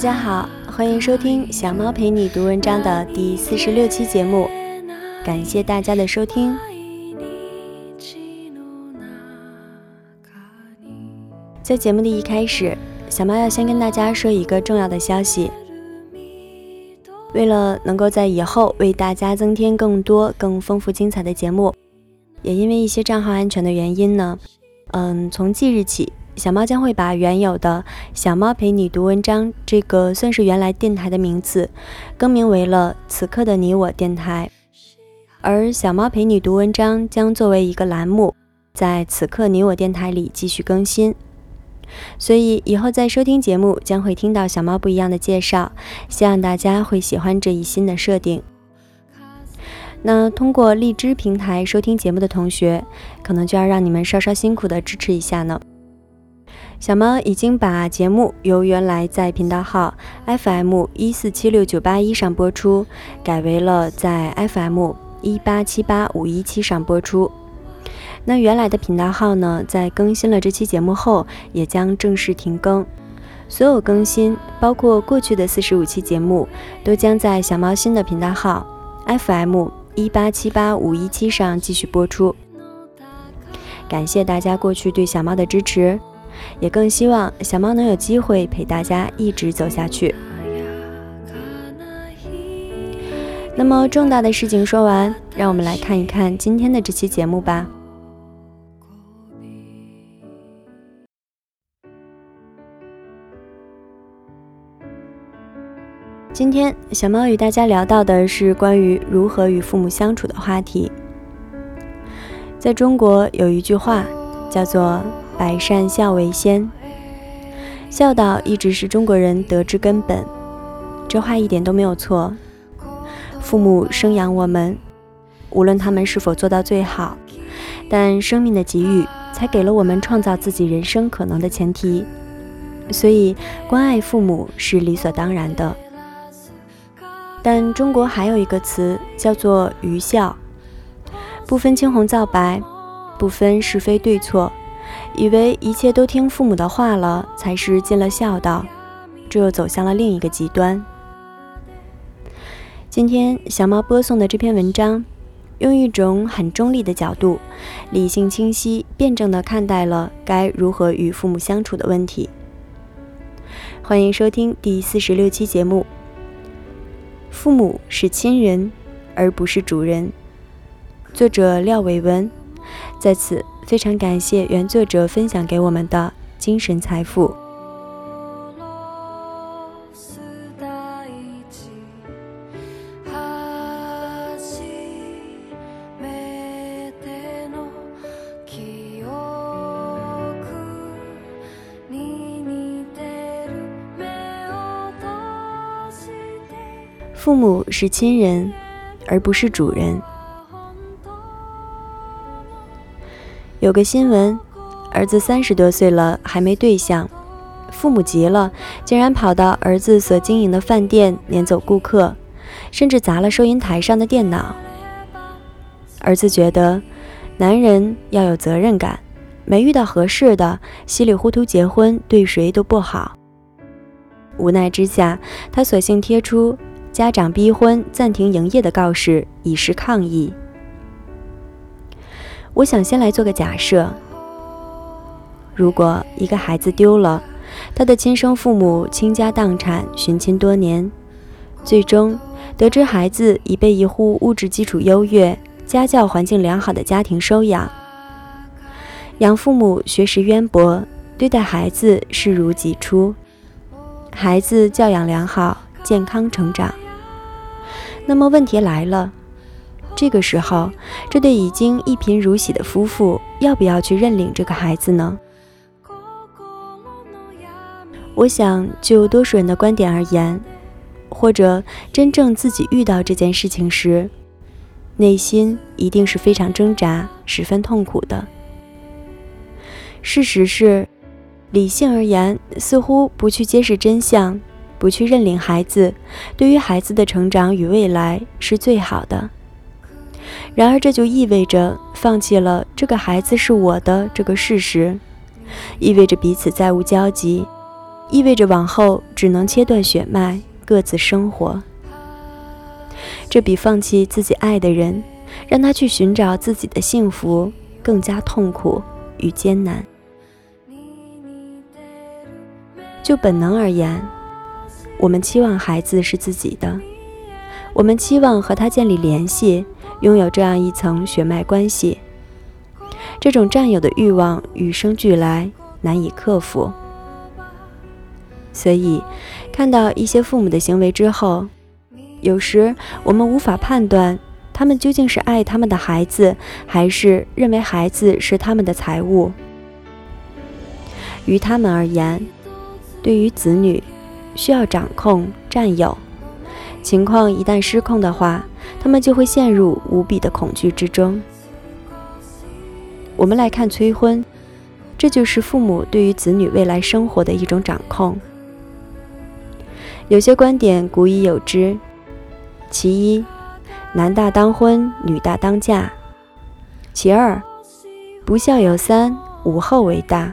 大家好，欢迎收听小猫陪你读文章的第四十六期节目，感谢大家的收听。在节目的一开始，小猫要先跟大家说一个重要的消息。为了能够在以后为大家增添更多、更丰富、精彩的节目，也因为一些账号安全的原因呢，嗯，从即日起。小猫将会把原有的“小猫陪你读文章”这个算是原来电台的名字，更名为了“此刻的你我电台”。而“小猫陪你读文章”将作为一个栏目，在“此刻你我电台”里继续更新。所以以后在收听节目将会听到小猫不一样的介绍，希望大家会喜欢这一新的设定。那通过荔枝平台收听节目的同学，可能就要让你们稍稍辛苦的支持一下呢。小猫已经把节目由原来在频道号 FM 一四七六九八一上播出，改为了在 FM 一八七八五一七上播出。那原来的频道号呢，在更新了这期节目后，也将正式停更。所有更新，包括过去的四十五期节目，都将在小猫新的频道号 FM 一八七八五一七上继续播出。感谢大家过去对小猫的支持。也更希望小猫能有机会陪大家一直走下去。那么重大的事情说完，让我们来看一看今天的这期节目吧。今天小猫与大家聊到的是关于如何与父母相处的话题。在中国有一句话叫做。百善孝为先，孝道一直是中国人德之根本，这话一点都没有错。父母生养我们，无论他们是否做到最好，但生命的给予才给了我们创造自己人生可能的前提，所以关爱父母是理所当然的。但中国还有一个词叫做愚孝，不分青红皂白，不分是非对错。以为一切都听父母的话了才是尽了孝道，这又走向了另一个极端。今天小猫播送的这篇文章，用一种很中立的角度，理性清晰、辩证的看待了该如何与父母相处的问题。欢迎收听第四十六期节目。父母是亲人，而不是主人。作者廖伟文，在此。非常感谢原作者分享给我们的精神财富。父母是亲人，而不是主人。有个新闻，儿子三十多岁了还没对象，父母急了，竟然跑到儿子所经营的饭店撵走顾客，甚至砸了收银台上的电脑。儿子觉得，男人要有责任感，没遇到合适的，稀里糊涂结婚对谁都不好。无奈之下，他索性贴出家长逼婚、暂停营业的告示，以示抗议。我想先来做个假设：如果一个孩子丢了，他的亲生父母倾家荡产寻亲多年，最终得知孩子已被一户物质基础优越、家教环境良好的家庭收养，养父母学识渊博，对待孩子视如己出，孩子教养良好、健康成长，那么问题来了。这个时候，这对已经一贫如洗的夫妇要不要去认领这个孩子呢？我想，就多数人的观点而言，或者真正自己遇到这件事情时，内心一定是非常挣扎、十分痛苦的。事实是，理性而言，似乎不去揭示真相，不去认领孩子，对于孩子的成长与未来是最好的。然而，这就意味着放弃了这个孩子是我的这个事实，意味着彼此再无交集，意味着往后只能切断血脉，各自生活。这比放弃自己爱的人，让他去寻找自己的幸福，更加痛苦与艰难。就本能而言，我们期望孩子是自己的，我们期望和他建立联系，拥有这样一层血脉关系。这种占有的欲望与生俱来，难以克服。所以，看到一些父母的行为之后，有时我们无法判断他们究竟是爱他们的孩子，还是认为孩子是他们的财物。于他们而言，对于子女，需要掌控、占有。情况一旦失控的话，他们就会陷入无比的恐惧之中。我们来看催婚，这就是父母对于子女未来生活的一种掌控。有些观点古已有之：其一，男大当婚，女大当嫁；其二，不孝有三，无后为大。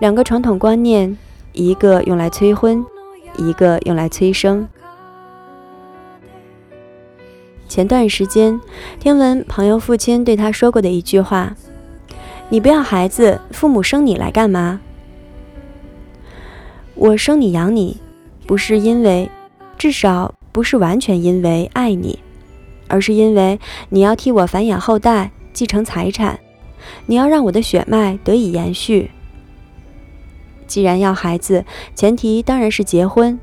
两个传统观念，一个用来催婚，一个用来催生。前段时间，听闻朋友父亲对他说过的一句话：“你不要孩子，父母生你来干嘛？我生你养你，不是因为，至少不是完全因为爱你，而是因为你要替我繁衍后代，继承财产，你要让我的血脉得以延续。既然要孩子，前提当然是结婚，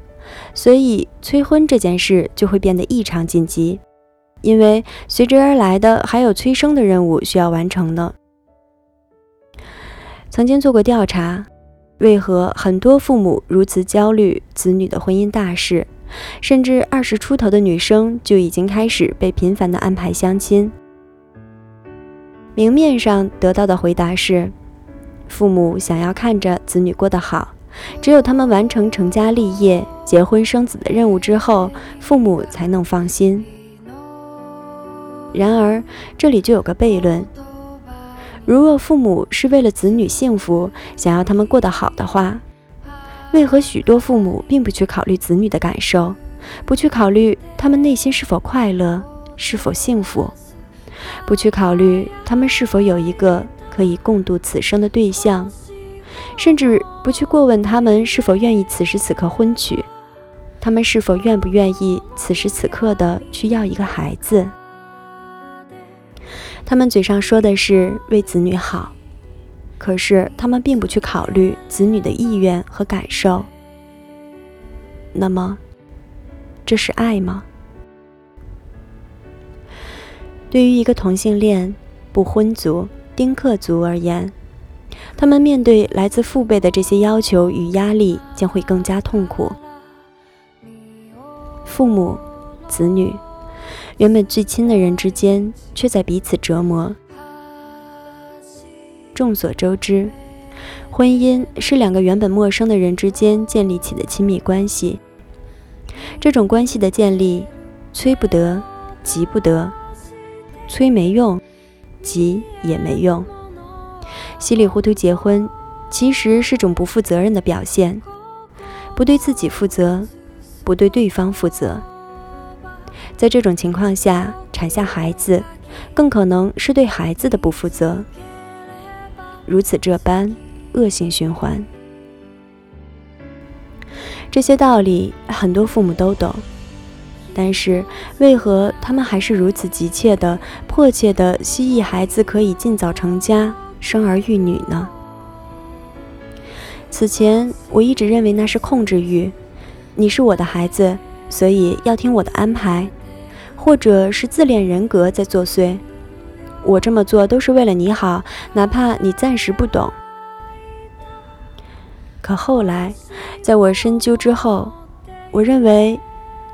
所以催婚这件事就会变得异常紧急。”因为随之而来的还有催生的任务需要完成呢。曾经做过调查，为何很多父母如此焦虑子女的婚姻大事，甚至二十出头的女生就已经开始被频繁的安排相亲？明面上得到的回答是，父母想要看着子女过得好，只有他们完成成家立业、结婚生子的任务之后，父母才能放心。然而，这里就有个悖论：如若父母是为了子女幸福，想要他们过得好的话，为何许多父母并不去考虑子女的感受，不去考虑他们内心是否快乐、是否幸福，不去考虑他们是否有一个可以共度此生的对象，甚至不去过问他们是否愿意此时此刻婚娶，他们是否愿不愿意此时此刻的去要一个孩子？他们嘴上说的是为子女好，可是他们并不去考虑子女的意愿和感受。那么，这是爱吗？对于一个同性恋、不婚族、丁克族而言，他们面对来自父辈的这些要求与压力，将会更加痛苦。父母、子女。原本最亲的人之间，却在彼此折磨。众所周知，婚姻是两个原本陌生的人之间建立起的亲密关系。这种关系的建立，催不得，急不得，催没用，急也没用。稀里糊涂结婚，其实是种不负责任的表现，不对自己负责，不对对方负责。在这种情况下，产下孩子，更可能是对孩子的不负责。如此这般，恶性循环。这些道理很多父母都懂，但是为何他们还是如此急切的、迫切的希冀孩子可以尽早成家、生儿育女呢？此前我一直认为那是控制欲，你是我的孩子，所以要听我的安排。或者是自恋人格在作祟，我这么做都是为了你好，哪怕你暂时不懂。可后来，在我深究之后，我认为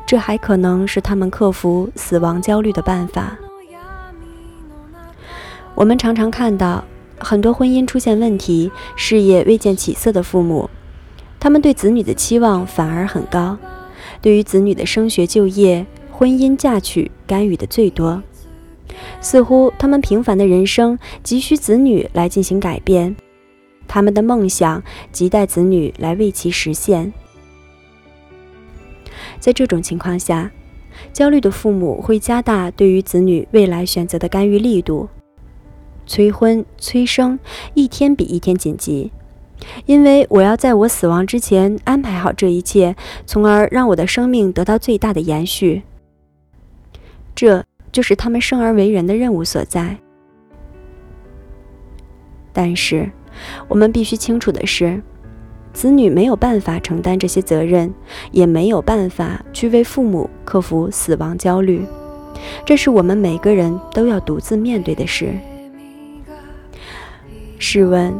这还可能是他们克服死亡焦虑的办法。我们常常看到很多婚姻出现问题、事业未见起色的父母，他们对子女的期望反而很高，对于子女的升学就业。婚姻嫁娶干预的最多，似乎他们平凡的人生急需子女来进行改变，他们的梦想，亟待子女来为其实现。在这种情况下，焦虑的父母会加大对于子女未来选择的干预力度，催婚催生一天比一天紧急，因为我要在我死亡之前安排好这一切，从而让我的生命得到最大的延续。这就是他们生而为人的任务所在。但是，我们必须清楚的是，子女没有办法承担这些责任，也没有办法去为父母克服死亡焦虑。这是我们每个人都要独自面对的事。试问，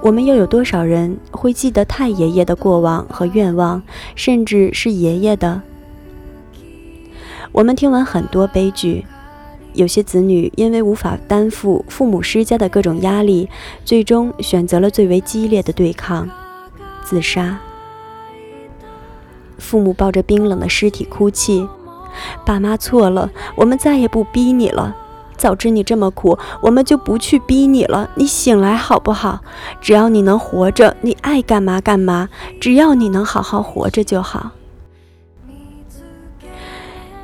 我们又有多少人会记得太爷爷的过往和愿望，甚至是爷爷的？我们听闻很多悲剧。有些子女因为无法担负父母施加的各种压力，最终选择了最为激烈的对抗——自杀。父母抱着冰冷的尸体哭泣：“爸妈错了，我们再也不逼你了。早知你这么苦，我们就不去逼你了。你醒来好不好？只要你能活着，你爱干嘛干嘛。只要你能好好活着就好。”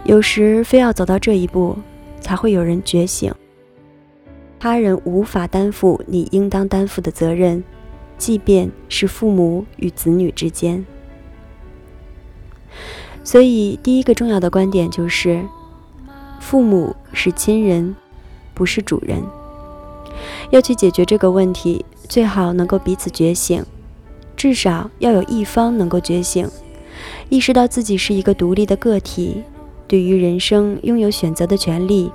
有时非要走到这一步。才会有人觉醒。他人无法担负你应当担负的责任，即便是父母与子女之间。所以，第一个重要的观点就是：父母是亲人，不是主人。要去解决这个问题，最好能够彼此觉醒，至少要有一方能够觉醒，意识到自己是一个独立的个体。对于人生拥有选择的权利，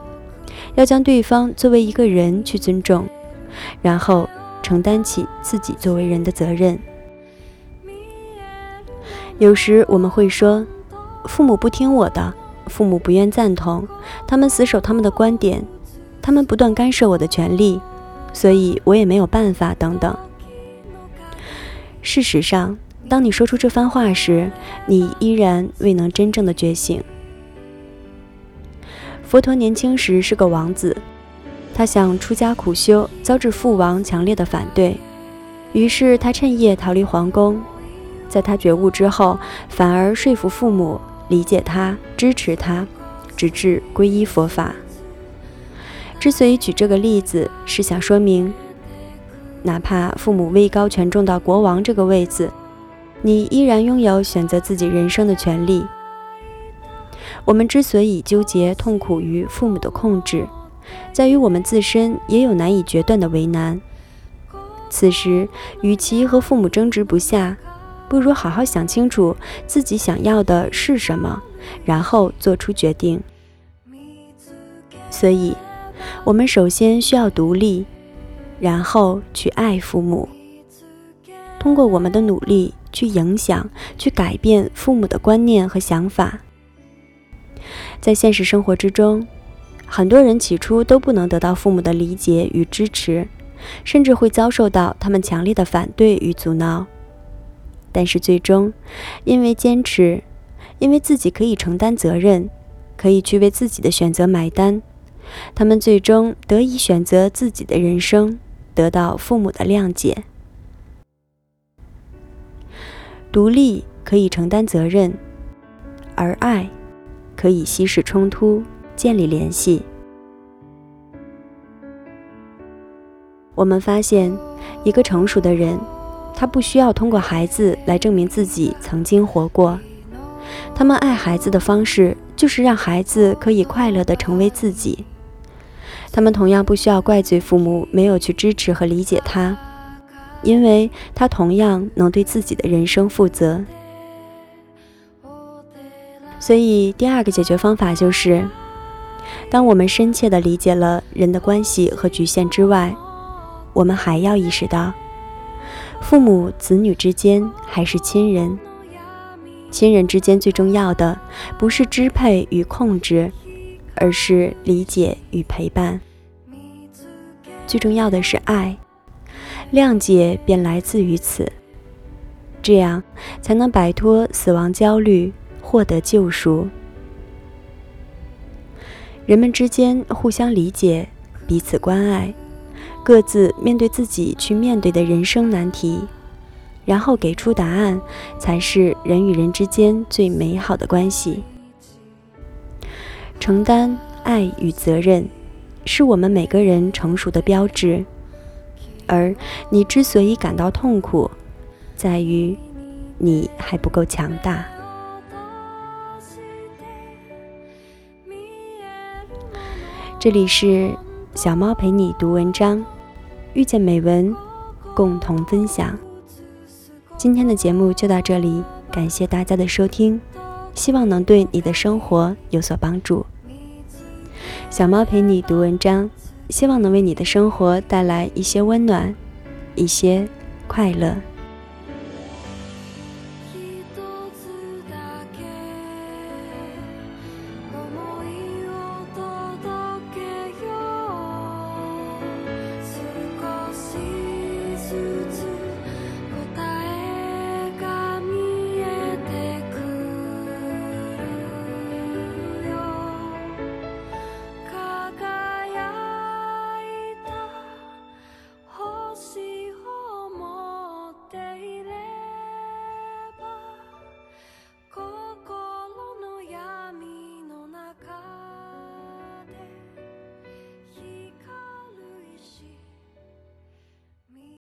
要将对方作为一个人去尊重，然后承担起自己作为人的责任。有时我们会说，父母不听我的，父母不愿赞同，他们死守他们的观点，他们不断干涉我的权利，所以我也没有办法等等。事实上，当你说出这番话时，你依然未能真正的觉醒。佛陀年轻时是个王子，他想出家苦修，遭致父王强烈的反对，于是他趁夜逃离皇宫。在他觉悟之后，反而说服父母理解他、支持他，直至皈依佛法。之所以举这个例子，是想说明，哪怕父母位高权重到国王这个位子，你依然拥有选择自己人生的权利。我们之所以纠结痛苦于父母的控制，在于我们自身也有难以决断的为难。此时，与其和父母争执不下，不如好好想清楚自己想要的是什么，然后做出决定。所以，我们首先需要独立，然后去爱父母，通过我们的努力去影响、去改变父母的观念和想法。在现实生活之中，很多人起初都不能得到父母的理解与支持，甚至会遭受到他们强烈的反对与阻挠。但是最终，因为坚持，因为自己可以承担责任，可以去为自己的选择买单，他们最终得以选择自己的人生，得到父母的谅解。独立可以承担责任，而爱。可以稀释冲突，建立联系。我们发现，一个成熟的人，他不需要通过孩子来证明自己曾经活过。他们爱孩子的方式，就是让孩子可以快乐地成为自己。他们同样不需要怪罪父母没有去支持和理解他，因为他同样能对自己的人生负责。所以，第二个解决方法就是，当我们深切地理解了人的关系和局限之外，我们还要意识到，父母子女之间还是亲人。亲人之间最重要的不是支配与控制，而是理解与陪伴。最重要的是爱，谅解便来自于此，这样才能摆脱死亡焦虑。获得救赎，人们之间互相理解，彼此关爱，各自面对自己去面对的人生难题，然后给出答案，才是人与人之间最美好的关系。承担爱与责任，是我们每个人成熟的标志。而你之所以感到痛苦，在于你还不够强大。这里是小猫陪你读文章，遇见美文，共同分享。今天的节目就到这里，感谢大家的收听，希望能对你的生活有所帮助。小猫陪你读文章，希望能为你的生活带来一些温暖，一些快乐。